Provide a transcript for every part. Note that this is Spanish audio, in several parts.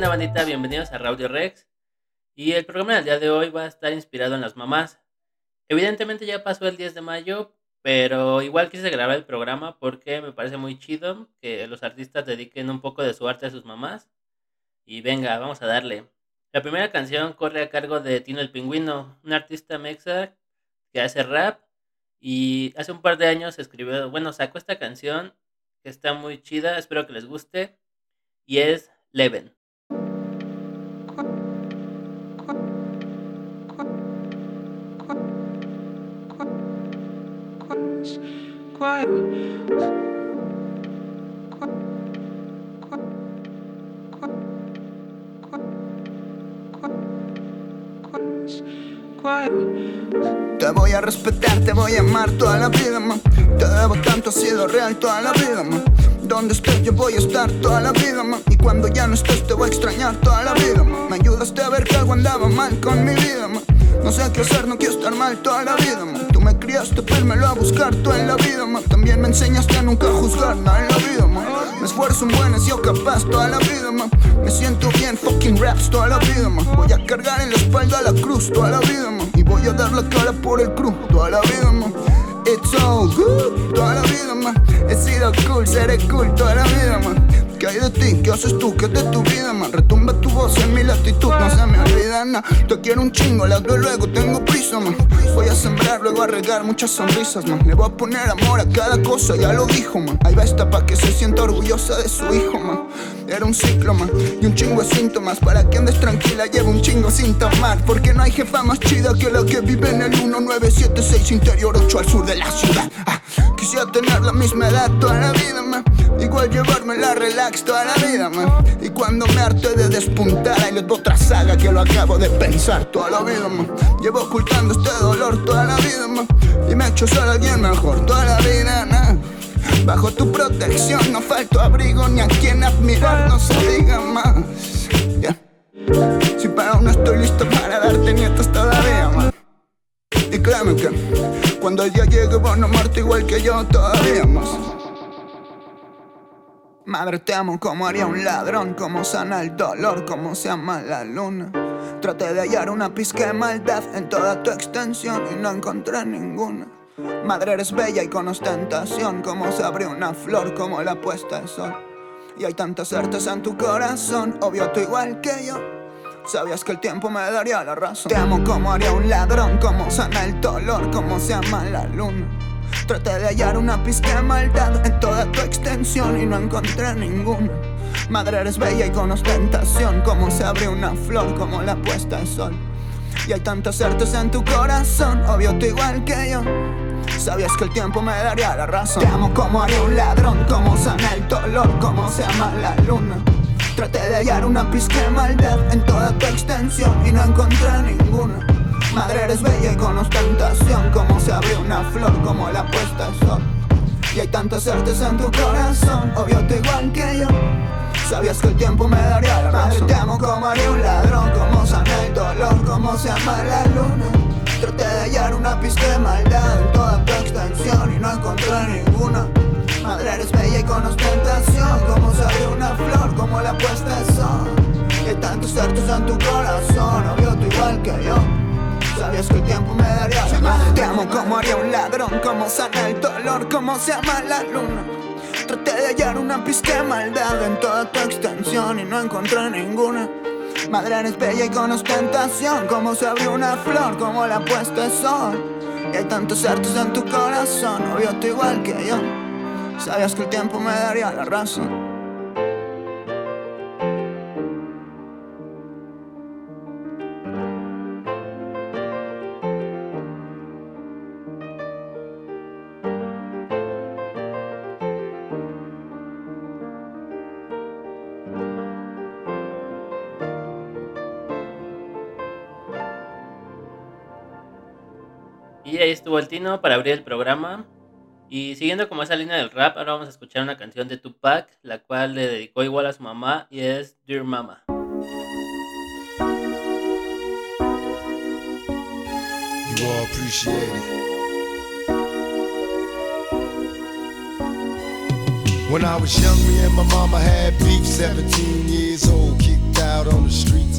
¿qué bandita? Bienvenidos a Radio Rex. Y el programa del día de hoy va a estar inspirado en las mamás. Evidentemente ya pasó el 10 de mayo, pero igual quise grabar el programa porque me parece muy chido que los artistas dediquen un poco de su arte a sus mamás. Y venga, vamos a darle. La primera canción corre a cargo de Tino el Pingüino, un artista mexa que hace rap y hace un par de años escribió, bueno, sacó esta canción que está muy chida, espero que les guste y es Leven. Te voy a respetar, te voy a amar toda la vida, man. Te debo tanto, ha sido real toda la vida, man. Donde estés yo voy a estar toda la vida. Y cuando ya no estés te voy a extrañar toda la vida. Me ayudaste a ver que algo andaba mal con mi vida. No sé qué hacer, no quiero estar mal toda la vida, man. Tú me criaste, lo a buscar toda la vida, man. También me enseñaste a nunca juzgar nada en la vida, man. Me esfuerzo en buenas, yo capaz toda la vida, man. Me siento bien, fucking raps toda la vida, man. Voy a cargar en la espalda la cruz toda la vida, man. Y voy a dar la cara por el cruz toda la vida, man. It's all good, toda la vida, man. He sido cool, seré cool toda la vida, man. ¿Qué hay de ti? ¿Qué haces tú? ¿Qué es de tu vida, man? Retumba tu voz en mi latitud, no se me olvida nada. Te quiero un chingo, la doy luego, tengo prisa, man. Voy a sembrar, luego a regar muchas sonrisas, man. Le voy a poner amor a cada cosa, ya lo dijo, man. Ahí va esta pa' que se sienta orgullosa de su hijo, man. Era un ciclo, man. Y un chingo de síntomas. Para que andes tranquila, llevo un chingo sin tomar. Porque no hay jefa más chida que la que vive en el 1976 interior 8 al sur de la ciudad. Ah, quisiera tener la misma edad toda la vida. Igual llevarme la relax toda la vida. Y cuando me arte de despuntar, doy otra saga que lo acabo de pensar toda la vida. Llevo ocultando este dolor toda la vida. Y me he hecho ser alguien mejor toda la vida. Bajo tu protección no falto abrigo ni a quien admirar, no se diga más. Si para aún no estoy listo para darte nietos todavía. Y créeme que cuando llegue van a amarte igual que yo todavía más. Madre, te amo como haría un ladrón, como sana el dolor, como se ama la luna. Traté de hallar una pizca de maldad en toda tu extensión y no encontré ninguna. Madre, eres bella y con ostentación, como se abre una flor, como la puesta de sol. Y hay tantas certeza en tu corazón, obvio tú igual que yo. Sabías que el tiempo me daría la razón. Te amo como haría un ladrón, como sana el dolor, como se ama la luna. Traté de hallar una pizca de maldad en toda tu extensión y no encontré ninguna. Madre, eres bella y con ostentación, como se abre una flor, como la puesta de sol. Y hay tantas certezas en tu corazón, obvio tú igual que yo. Sabías que el tiempo me daría la razón. Te amo como haría un ladrón, como sana el dolor, como se ama la luna. Traté de hallar una pizca de maldad en toda tu extensión y no encontré ninguna. Madre, eres bella y con ostentación, como se abre una flor, como la puesta de sol. Y hay tantas certeza en tu corazón, obvio te igual que yo. Sabías que el tiempo me daría la. Madre, te amo como haría un ladrón, como sana el dolor, como se ama la luna. Traté de hallar una pizca de maldad en toda tu extensión y no encontré ninguna. Madre, eres bella y con ostentación, como abre una flor, como la puesta de sol. Hay tantos certeza en tu corazón, obvio tú igual que yo. Sabías que el tiempo me daría la Te amo como haría un ladrón, como sana el dolor, como se ama la luna. Traté de hallar una de maldad en toda tu extensión y no encontré ninguna. Madre eres bella y con ostentación, como se abrió una flor, como la puesta de sol. Y hay tantos artes en tu corazón, obvio tú igual que yo. Sabías que el tiempo me daría la razón. Y ahí estuvo el Tino para abrir el programa. Y siguiendo como esa línea del rap, ahora vamos a escuchar una canción de Tupac, la cual le dedicó igual a su mamá y es Dear Mama. You all appreciate it. When I was young, me and my mama had beef, 17 years old, kicked out on the streets.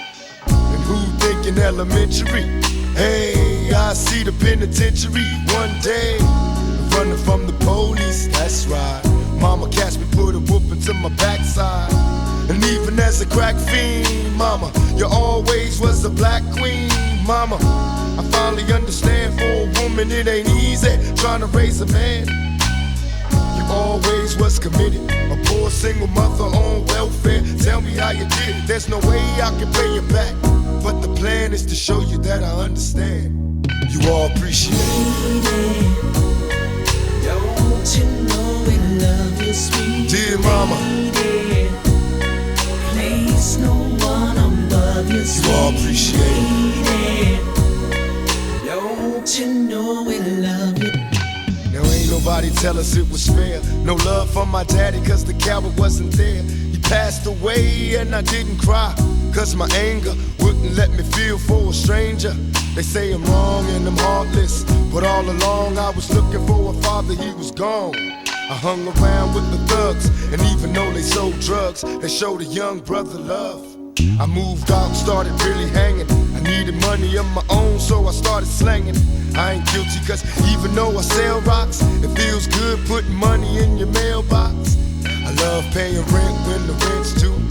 Thinking elementary? Hey, I see the penitentiary one day. Running from the police, that's right. Mama catch me, put a whoop into my backside. And even as a crack fiend, mama, you always was a black queen, mama. I finally understand for a woman it ain't easy trying to raise a man. You always was committed, a poor single mother on welfare. Tell me how you did it. There's no way I can pay you back, but the plan is to show you that I understand. You all appreciate it. Don't you know we love you, sweet Dear mama, lady? Place no one above you, you all appreciate it. Don't you know we love you? Now ain't nobody tell us it was fair. No love for my daddy, cause the coward wasn't there. He passed away and I didn't cry. Cause my anger wouldn't let me feel for a stranger. They say I'm wrong and I'm heartless. But all along I was looking for a father, he was gone. I hung around with the thugs, and even though they sold drugs, they showed a young brother love. I moved out started really hanging. I needed money of my own, so I started slanging. I ain't guilty, cause even though I sell rocks, it feels good putting money in your mailbox. I love paying rent when the rent's due.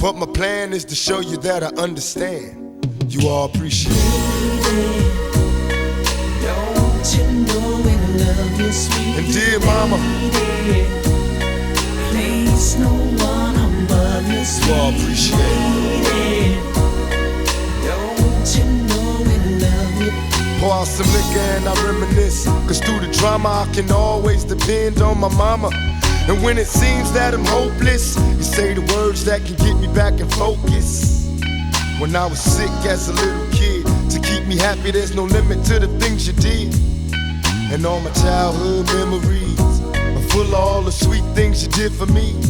But my plan is to show you that I understand. You all appreciate it. You know we love you, sweet And dear mama? Place no one above you, you all appreciate it. lady. Don't you know we love you? Pour out some liquor and I reminisce. Cause through the drama, I can always depend on my mama. And when it seems that I'm hopeless, you say the words that can get me back in focus. When I was sick as a little kid, to keep me happy, there's no limit to the things you did. And all my childhood memories are full of all the sweet things you did for me.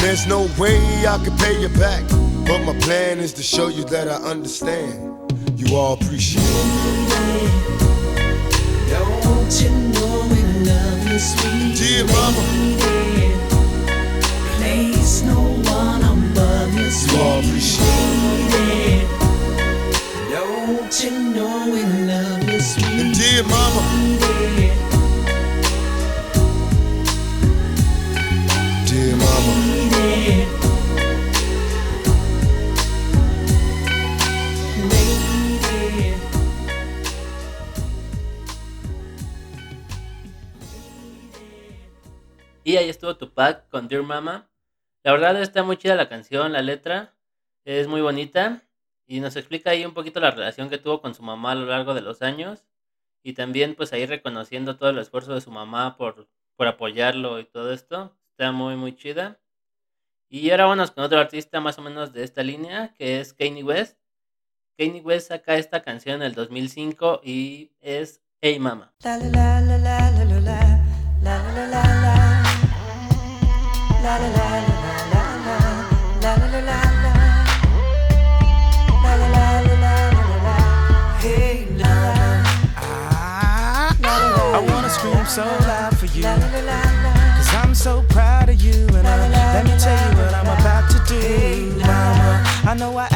There's no way I can pay you back. But my plan is to show you that I understand. You all appreciate it. Don't you know we love you, sweet Dear mama. lady? Place no one above you, You all appreciate lady. Don't you know we love you, Tupac con Dear Mama. La verdad está muy chida la canción, la letra. Es muy bonita. Y nos explica ahí un poquito la relación que tuvo con su mamá a lo largo de los años. Y también pues ahí reconociendo todo el esfuerzo de su mamá por, por apoyarlo y todo esto. Está muy muy chida. Y ahora vamos con otro artista más o menos de esta línea, que es Kanye West. Kanye West saca esta canción en el 2005 y es Hey Mama. La la la so loud for you. Cause I'm so proud of you. And let me tell you what I'm about to do, mama. I know I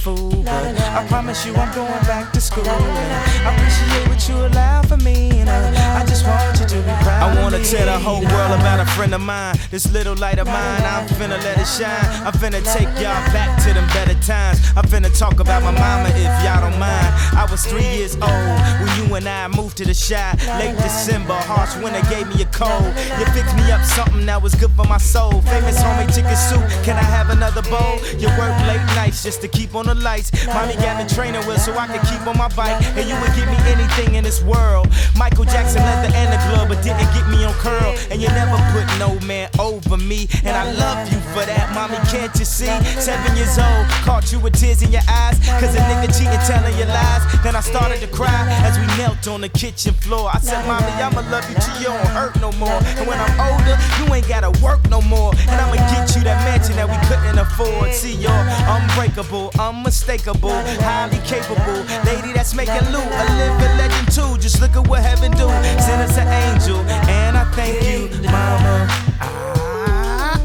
fool. I promise you, I'm going back to school. And I appreciate what you allow for me. And I, I just want you to be proud. I wanna tell the whole world about a friend of mine. This little light of mine, I'm finna let it shine. I'm finna take y'all back to them better times. I'm finna talk about my mama if y'all don't mind. I was three years old when you and I moved to the shy. Late December, harsh winter gave me a cold. You fixed me up something that was good for my soul. Famous homie chicken soup, can I have another bowl? You work late nights just to keep on the lights. Mommy got the trainer wheel so I could keep on my bike. And you would give me anything in this world. Michael Jackson leather and a glove, but didn't get me on curl. And you never put no man over me. And I love you for that, mommy. Can't you see? Seven years old, caught you with tears in your eyes. Cause a nigga cheating, telling you lies. Then I started to cry as we knelt on the kitchen floor. I said, Mommy, I'ma love you till you don't hurt no more. And when I'm older, you ain't gotta work no more. And I'ma get you that mansion that we couldn't afford. See, y'all, unbreakable, unbreakable unmistakable, highly capable. Lady that's making loot, a living legend too. Just look at what heaven do. Send us an angel, and I thank you, mama. I,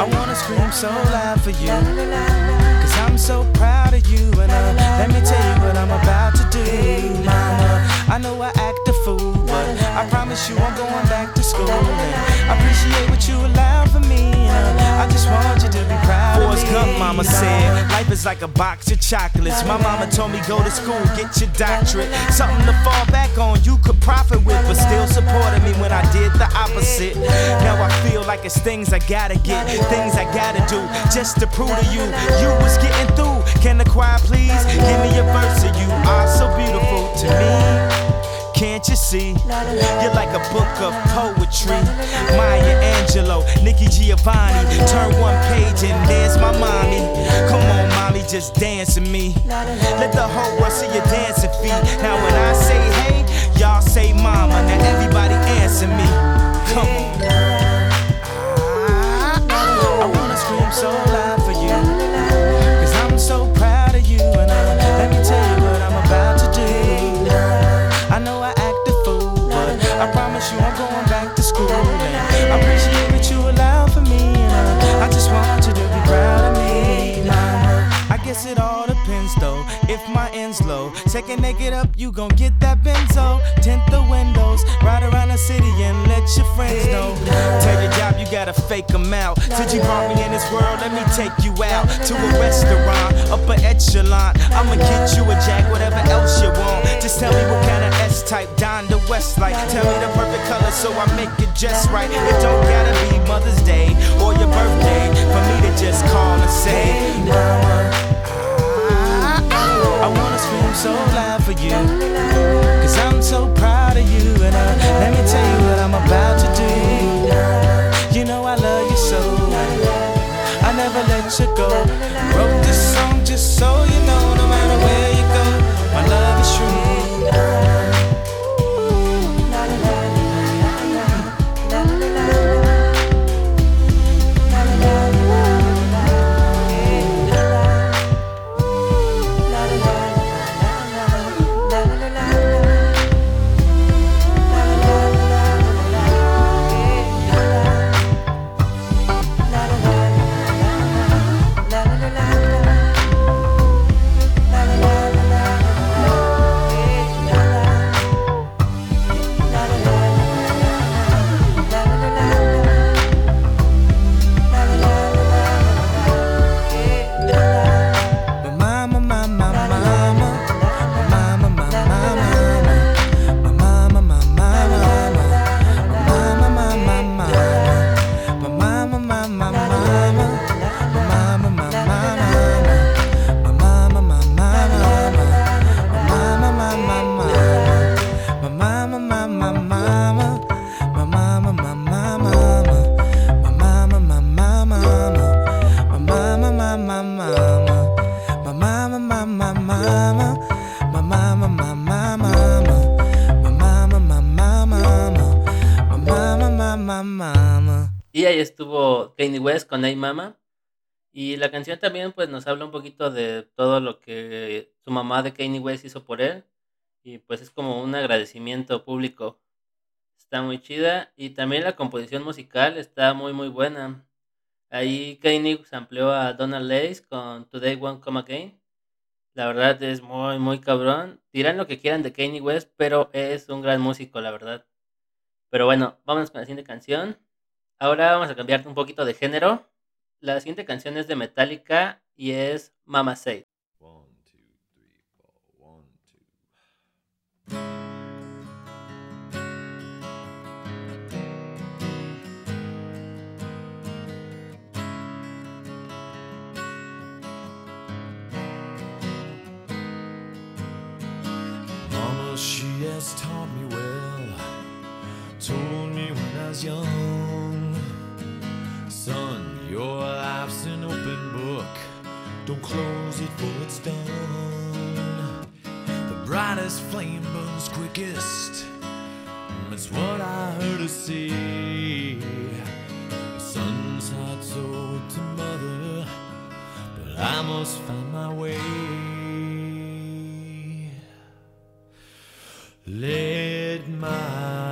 I wanna scream so loud for you. Cause I'm so proud of you, and uh, let me tell you what I'm about to do, mama. I know I act a fool, but I promise you I'm going back to school. And I appreciate what you allowed for me. I just want you to be proud Boys of me. mama said. Life is like a box of chocolates. My mama told me go to school, get your doctorate. Something to fall back on, you could profit with, but still supported me when I did the opposite. Now I feel like it's things I gotta get, things I gotta do, just to prove to you, you was getting through. Can the choir please give me a verse of you? Are so beautiful to me. Can't you see? You're like a book of poetry. Maya Angelou, Nikki Giovanni. Turn one page and there's my mommy. Come on, mommy, just dance with me. Let the whole world see your dancing feet. Now when I say hey, y'all say mama. Now everybody answer me. Come on. Ah, I wanna scream so loud. guess it all depends though. If my end's low, second they get up, you gon' get that benzo. Tint the windows, ride around the city and let your friends know. Tell your job you gotta fake them out. Since you brought me in this world, let me take you out to a restaurant, upper echelon. I'ma get you a jack, whatever else you want. Just tell me what kind of S type Don the West like. Tell me the perfect color so I make it just right. It don't gotta be Mother's Day or your birthday for me to just call and say. Hey, I wanna scream so loud for you. Cause I'm so proud of you. And I, let me tell you what I'm about to do. You know I love you so. I never let you go. Wrote this song just so you know, no matter where you go, my love is true. con Ay Mama. Y la canción también pues nos habla un poquito de todo lo que su mamá de Kanye West hizo por él. Y pues es como un agradecimiento público. Está muy chida. Y también la composición musical está muy muy buena. Ahí Kanye se amplió a Donald Lace con Today Won't Come Again. La verdad es muy muy cabrón. Dirán lo que quieran de Kanye West, pero es un gran músico, la verdad. Pero bueno, vamos con la siguiente canción. Ahora vamos a cambiarte un poquito de género. La siguiente canción es de Metallica y es Mama Say. Told me when I was young. close it for it's done. The brightest flame burns quickest. It's what I heard her say. The sun's hot, to mother, but I must find my way. Let my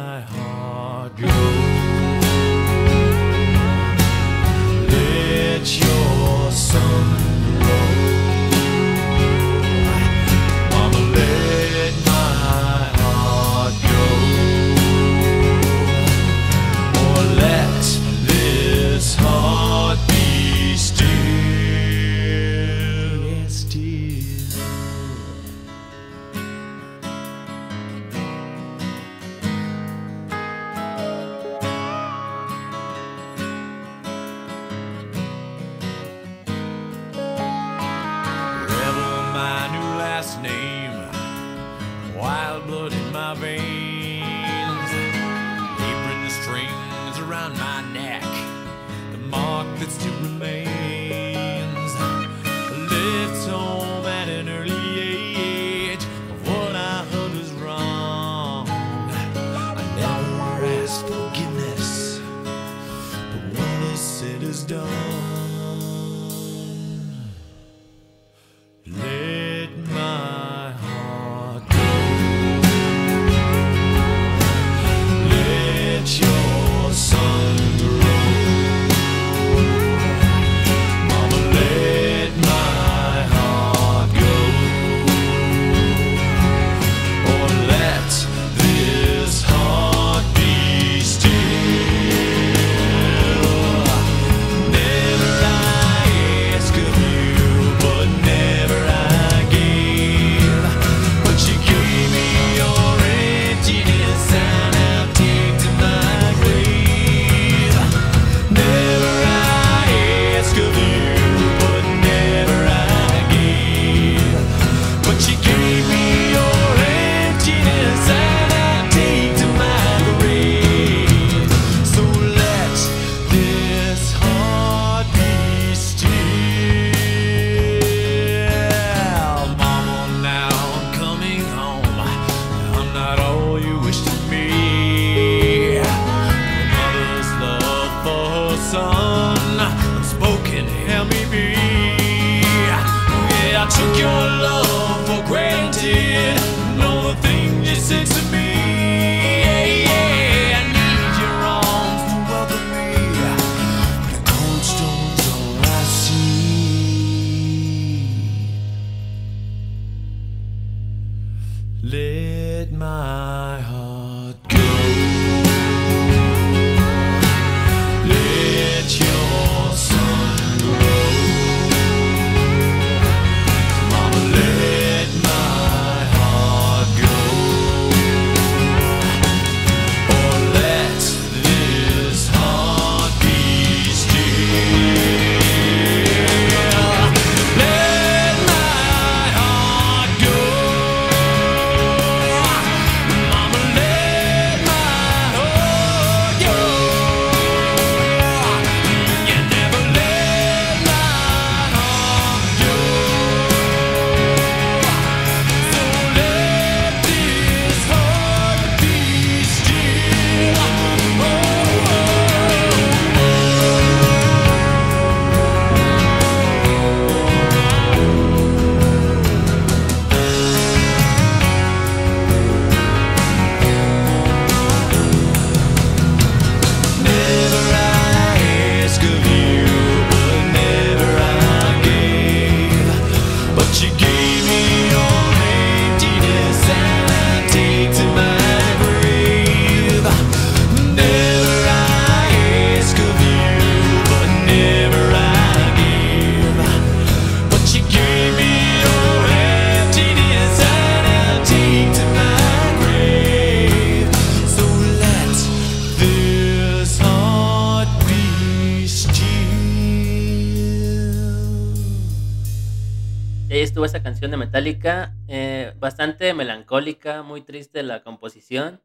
eh, bastante melancólica, muy triste la composición.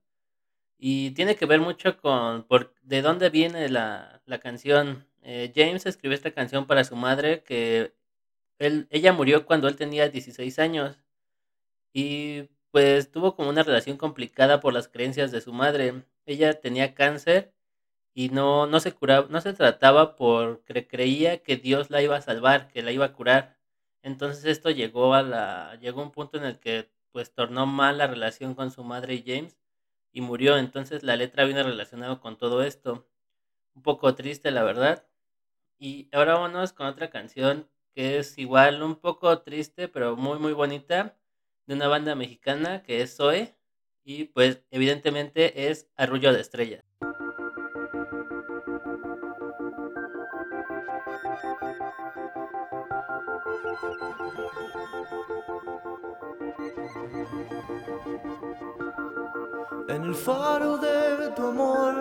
Y tiene que ver mucho con por, de dónde viene la, la canción. Eh, James escribió esta canción para su madre, que él, ella murió cuando él tenía 16 años. Y pues tuvo como una relación complicada por las creencias de su madre. Ella tenía cáncer y no, no se curaba, no se trataba porque creía que Dios la iba a salvar, que la iba a curar. Entonces esto llegó a la, llegó un punto en el que pues tornó mal la relación con su madre James y murió. Entonces la letra viene relacionado con todo esto. Un poco triste, la verdad. Y ahora vámonos con otra canción que es igual un poco triste, pero muy muy bonita, de una banda mexicana que es Zoe. Y pues evidentemente es Arrullo de Estrellas. En el faro de tu amor,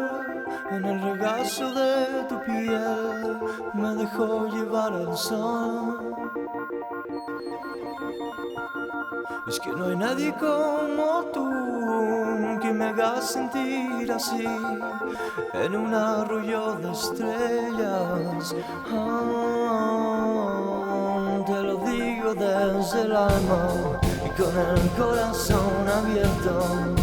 en el regazo de tu piel, me dejó llevar el sol. Es que no hay nadie como tú que me haga sentir así en un arroyo de estrellas. Ah, desde el alma y con el corazón abierto.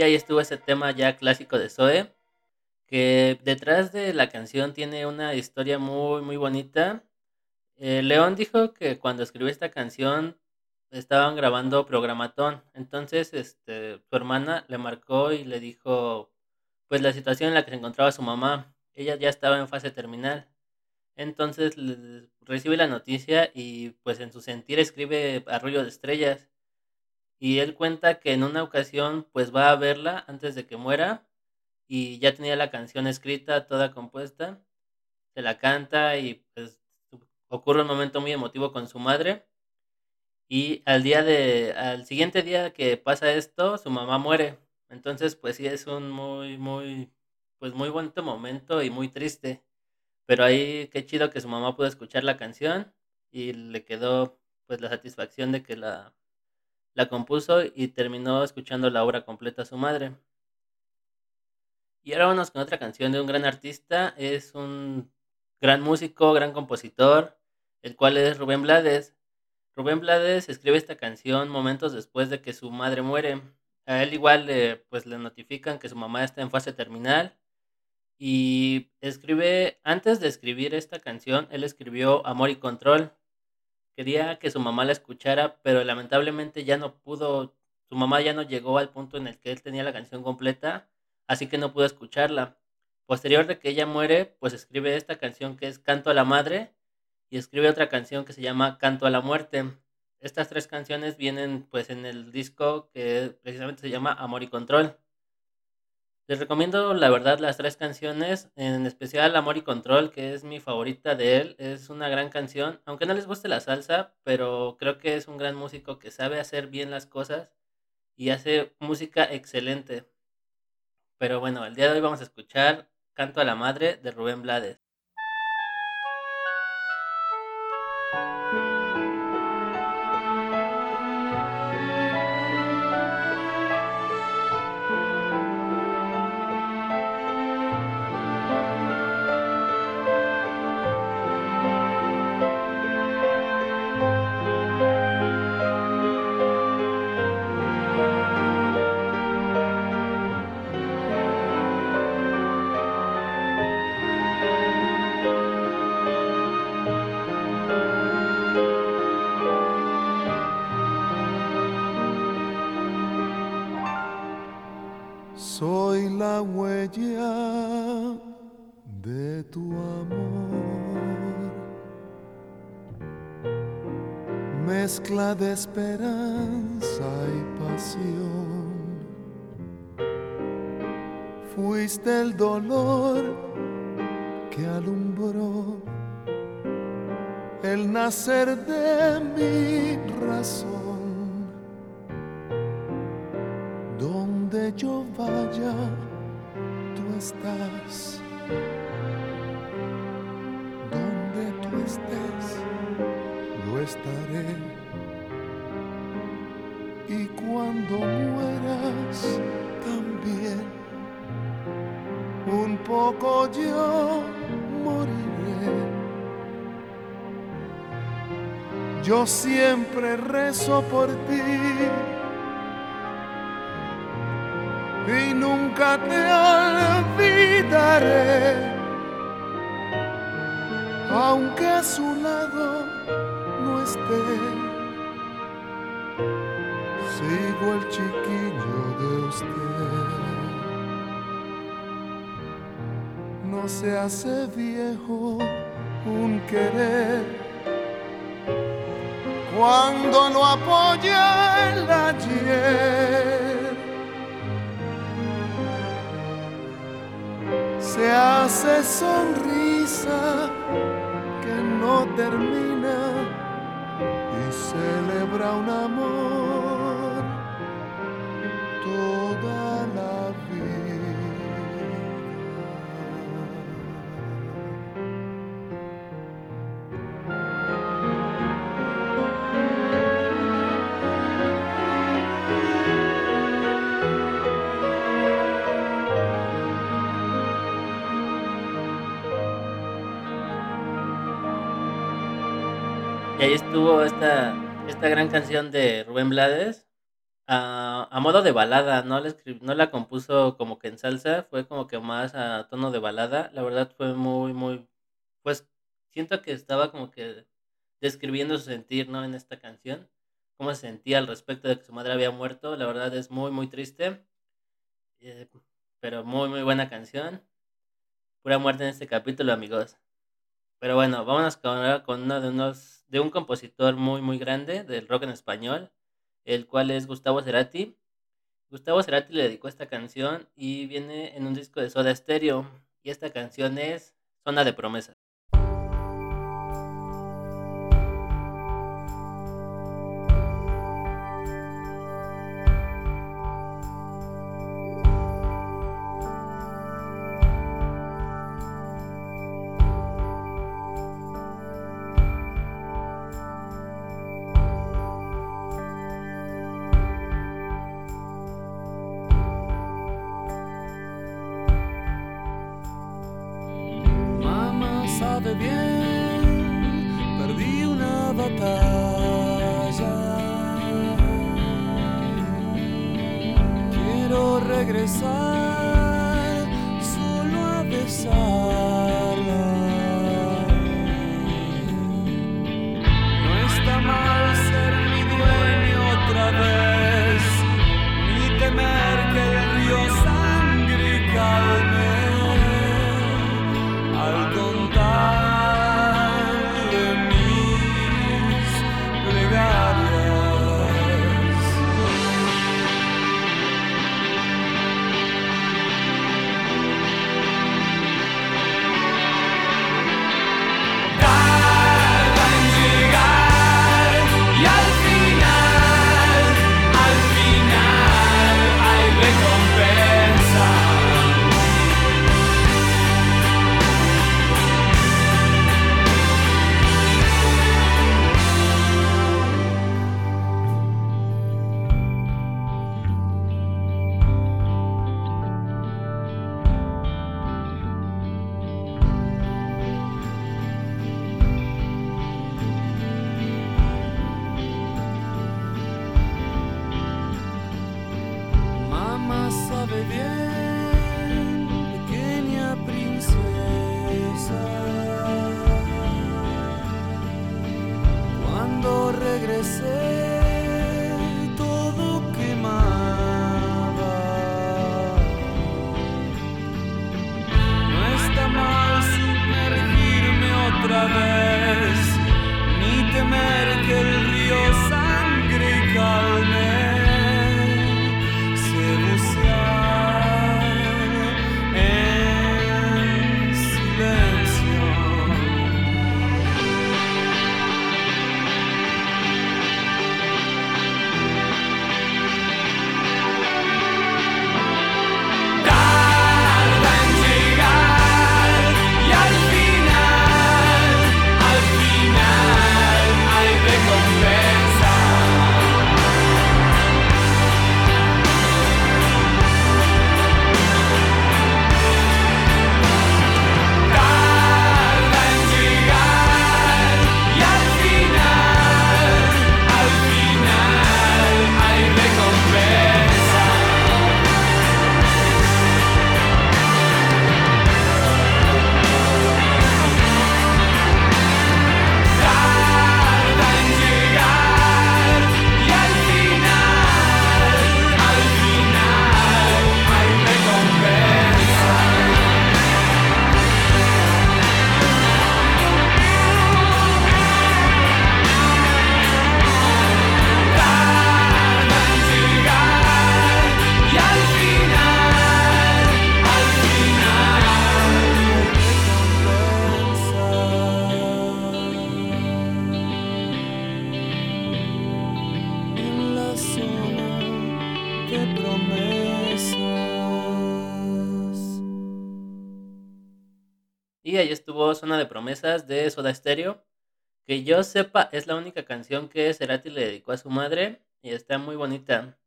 Y ahí estuvo ese tema ya clásico de Zoe, que detrás de la canción tiene una historia muy, muy bonita. Eh, León dijo que cuando escribió esta canción estaban grabando Programatón. Entonces, este, su hermana le marcó y le dijo, pues la situación en la que se encontraba su mamá. Ella ya estaba en fase terminal. Entonces recibe la noticia y pues en su sentir escribe Arroyo de Estrellas. Y él cuenta que en una ocasión pues va a verla antes de que muera y ya tenía la canción escrita, toda compuesta. Se la canta y pues ocurre un momento muy emotivo con su madre. Y al día de, al siguiente día que pasa esto, su mamá muere. Entonces, pues sí es un muy, muy, pues muy bonito momento y muy triste. Pero ahí qué chido que su mamá pudo escuchar la canción y le quedó pues la satisfacción de que la, la compuso y terminó escuchando la obra completa a su madre. Y ahora vamos con otra canción de un gran artista, es un gran músico, gran compositor, el cual es Rubén Blades. Rubén Blades escribe esta canción momentos después de que su madre muere. A él igual pues le notifican que su mamá está en fase terminal y escribe, antes de escribir esta canción, él escribió Amor y Control. Quería que su mamá la escuchara, pero lamentablemente ya no pudo, su mamá ya no llegó al punto en el que él tenía la canción completa, así que no pudo escucharla. Posterior de que ella muere, pues escribe esta canción que es Canto a la Madre y escribe otra canción que se llama Canto a la Muerte. Estas tres canciones vienen pues en el disco que precisamente se llama Amor y Control. Les recomiendo la verdad las tres canciones, en especial Amor y Control, que es mi favorita de él. Es una gran canción, aunque no les guste la salsa, pero creo que es un gran músico que sabe hacer bien las cosas y hace música excelente. Pero bueno, el día de hoy vamos a escuchar Canto a la Madre de Rubén Blades. Y cuando mueras, también un poco yo moriré. Yo siempre rezo por ti. Y nunca te olvidaré, aunque a su lado no esté. Sigo el chiquillo de usted. No se hace viejo un querer cuando no apoya el ayer. se hace sonrisa que no termina celebra un amor Y ahí estuvo esta, esta gran canción de Rubén Blades, a, a modo de balada, no la, no la compuso como que en salsa, fue como que más a tono de balada. La verdad fue muy, muy, pues siento que estaba como que describiendo su sentir, ¿no? En esta canción, cómo se sentía al respecto de que su madre había muerto. La verdad es muy, muy triste, eh, pero muy, muy buena canción. Pura muerte en este capítulo, amigos. Pero bueno, vámonos con, con uno de unos de un compositor muy muy grande del rock en español, el cual es Gustavo Cerati. Gustavo Cerati le dedicó esta canción y viene en un disco de Soda Stereo y esta canción es Zona de Promesas. Y ahí estuvo Zona de Promesas de Soda Stereo. Que yo sepa, es la única canción que Cerati le dedicó a su madre. Y está muy bonita.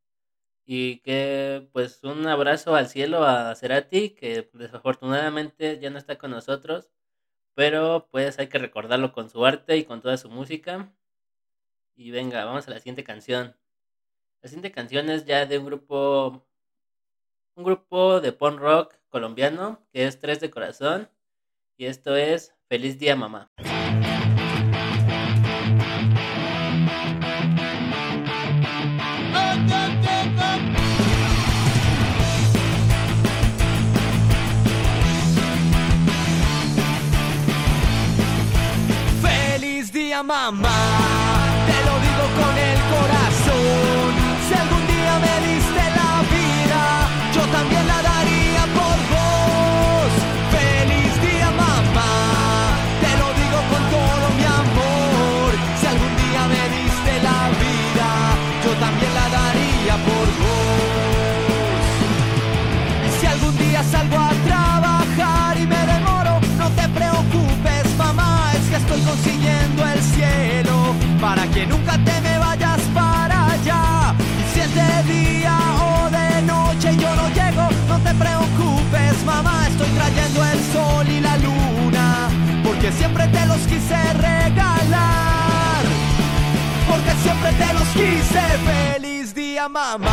Y que, pues, un abrazo al cielo a Cerati, que desafortunadamente ya no está con nosotros. Pero, pues, hay que recordarlo con su arte y con toda su música. Y venga, vamos a la siguiente canción. La siguiente canción es ya de un grupo, un grupo de punk rock colombiano que es Tres de Corazón y esto es Feliz Día Mamá. Feliz día mamá, para que nunca te me vayas para allá. Si es de día o de noche yo no llego, no te preocupes, mamá, estoy trayendo el sol y la luna, porque siempre te los quise regalar. Porque siempre te los quise, feliz día mamá,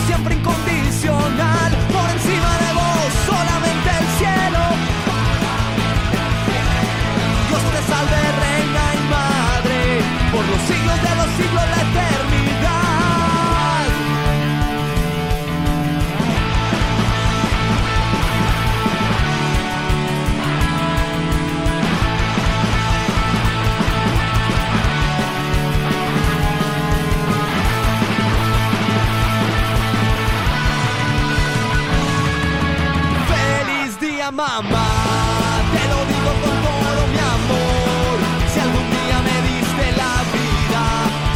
siempre, incondicional. Mamá, te lo digo con todo mi amor. Si algún día me diste la vida,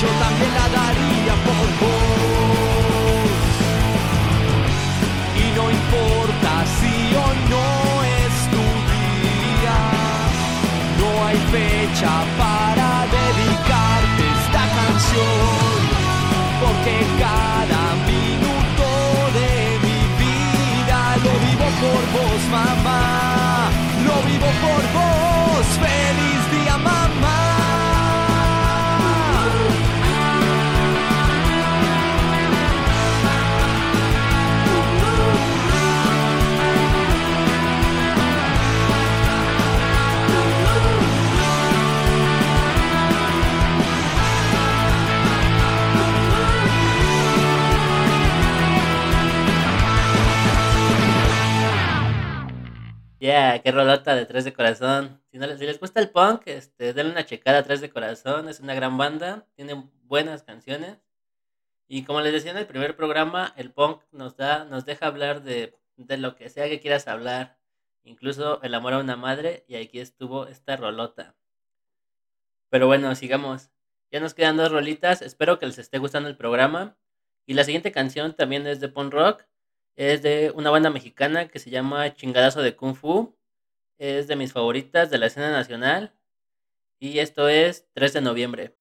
yo también la daría por vos. Y no importa si hoy no es tu día, no hay fecha para dedicarte esta canción, Yeah, qué rolota de Tres de Corazón. Si, no les, si les gusta el punk, este, denle una checada a Tres de Corazón. Es una gran banda, tiene buenas canciones. Y como les decía en el primer programa, el punk nos da, nos deja hablar de, de lo que sea que quieras hablar. Incluso el amor a una madre. Y aquí estuvo esta rolota. Pero bueno, sigamos. Ya nos quedan dos rolitas. Espero que les esté gustando el programa. Y la siguiente canción también es de punk rock. Es de una banda mexicana que se llama Chingadazo de Kung Fu. Es de mis favoritas de la escena nacional. Y esto es 3 de noviembre.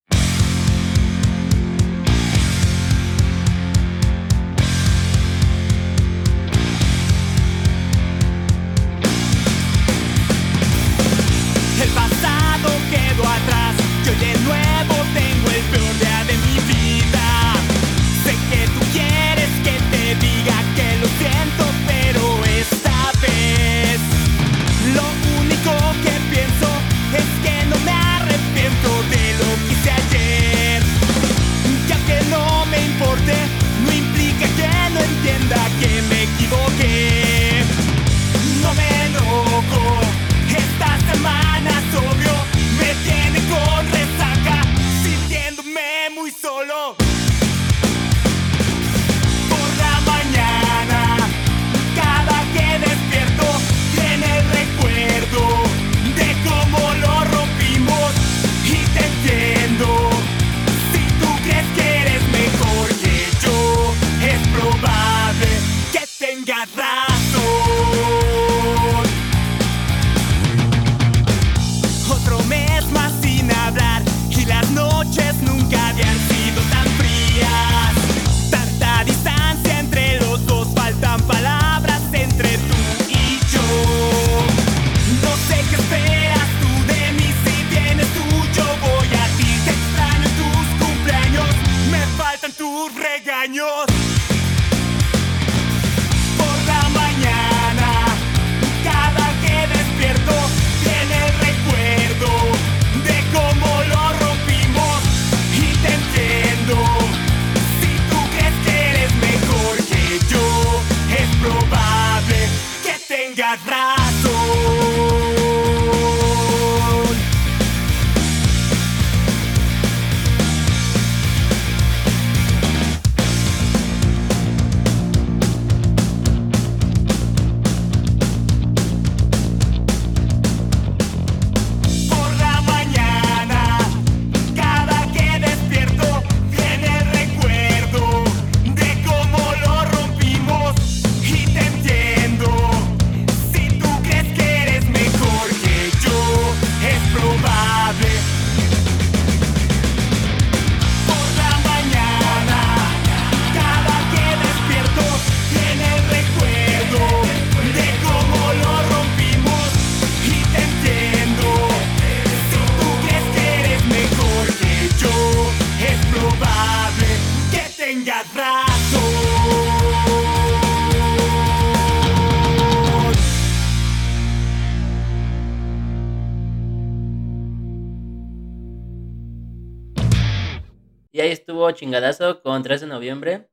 Y ahí estuvo chingadazo con 3 de noviembre,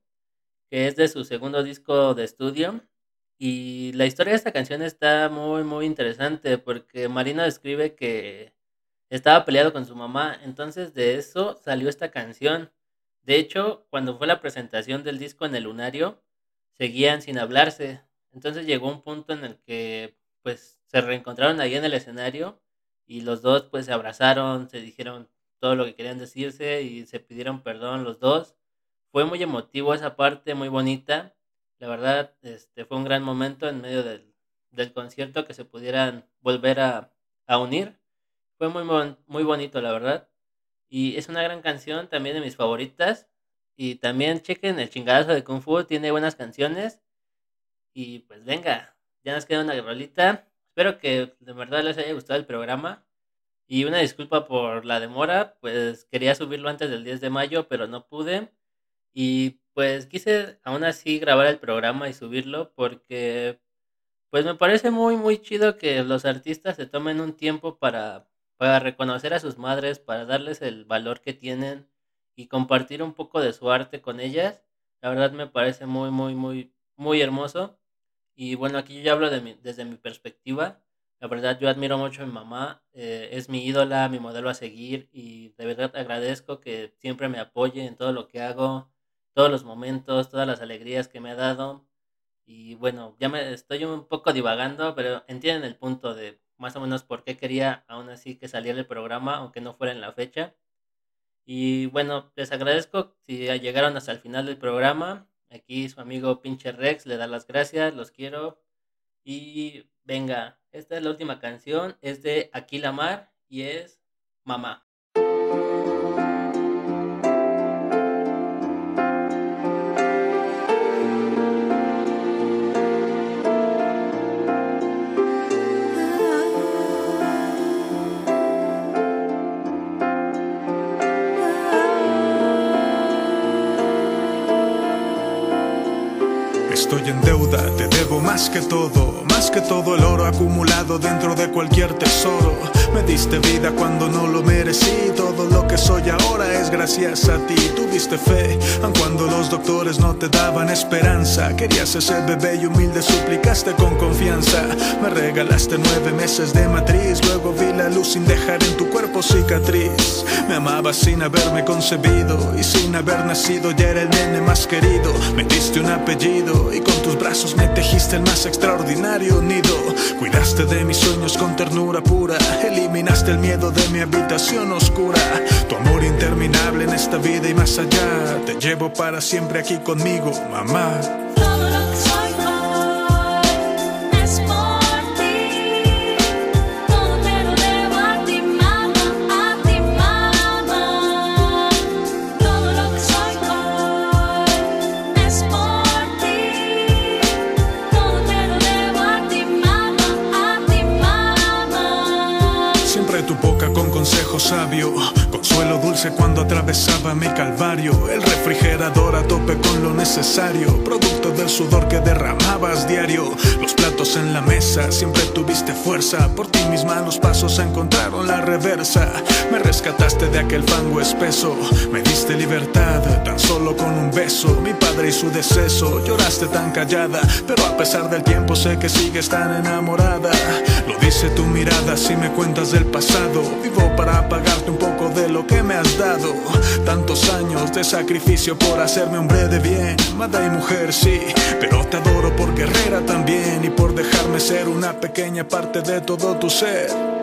que es de su segundo disco de estudio. Y la historia de esta canción está muy, muy interesante porque Marino describe que estaba peleado con su mamá, entonces de eso salió esta canción. De hecho, cuando fue la presentación del disco en el Lunario, seguían sin hablarse. Entonces llegó un punto en el que pues se reencontraron ahí en el escenario y los dos pues se abrazaron, se dijeron todo lo que querían decirse y se pidieron perdón los dos. Fue muy emotivo esa parte, muy bonita. La verdad, este fue un gran momento en medio del, del concierto que se pudieran volver a, a unir. Fue muy, muy bonito, la verdad. Y es una gran canción, también de mis favoritas. Y también chequen el chingadazo de Kung Fu, tiene buenas canciones. Y pues venga, ya nos queda una rolita. Espero que de verdad les haya gustado el programa. Y una disculpa por la demora, pues quería subirlo antes del 10 de mayo, pero no pude. Y pues quise aún así grabar el programa y subirlo porque pues me parece muy muy chido que los artistas se tomen un tiempo para, para reconocer a sus madres, para darles el valor que tienen y compartir un poco de su arte con ellas. La verdad me parece muy muy muy muy hermoso. Y bueno, aquí yo ya hablo de mi- desde mi perspectiva. La verdad, yo admiro mucho a mi mamá, eh, es mi ídola, mi modelo a seguir y de verdad agradezco que siempre me apoye en todo lo que hago, todos los momentos, todas las alegrías que me ha dado. Y bueno, ya me estoy un poco divagando, pero entienden el punto de más o menos por qué quería aún así que saliera el programa, aunque no fuera en la fecha. Y bueno, les agradezco si llegaron hasta el final del programa. Aquí su amigo pinche Rex le da las gracias, los quiero. Y venga, esta es la última canción, es de Aquí la Mar y es Mamá. Estoy en deuda, te debo más que todo, que todo el oro acumulado dentro de cualquier tesoro. Me diste vida cuando no lo merecí, todo lo que soy ahora es gracias a ti. Tuviste fe, aun cuando los doctores no te daban esperanza. Querías ser bebé y humilde, suplicaste con confianza. Me regalaste nueve meses de matriz, luego vi la luz sin dejar en tu cuerpo cicatriz. Me amabas sin haberme concebido y sin haber nacido ya era el nene más querido. Me diste un apellido y con tus brazos me tejiste el más extraordinario Cuidaste de mis sueños con ternura pura, eliminaste el miedo de mi habitación oscura. Tu amor interminable en esta vida y más allá, te llevo para siempre aquí conmigo, mamá. Sabio, consuelo dulce cuando atravesaba mi calvario, el refrigerador a tope con lo necesario, producto del sudor que derramabas diario, los platos en la mesa, siempre tuviste fuerza, por ti mis malos pasos encontraron la reversa, me rescataste de aquel fango espeso, me diste libertad tan solo con un beso, mi padre y su deceso, lloraste tan callada, pero a pesar del tiempo sé que sigues tan enamorada, lo dice tu mirada si me cuentas del pasado, vivo para pagarte un poco de lo que me has dado, tantos años de sacrificio por hacerme hombre de bien, madre y mujer sí, pero te adoro por guerrera también y por dejarme ser una pequeña parte de todo tu ser.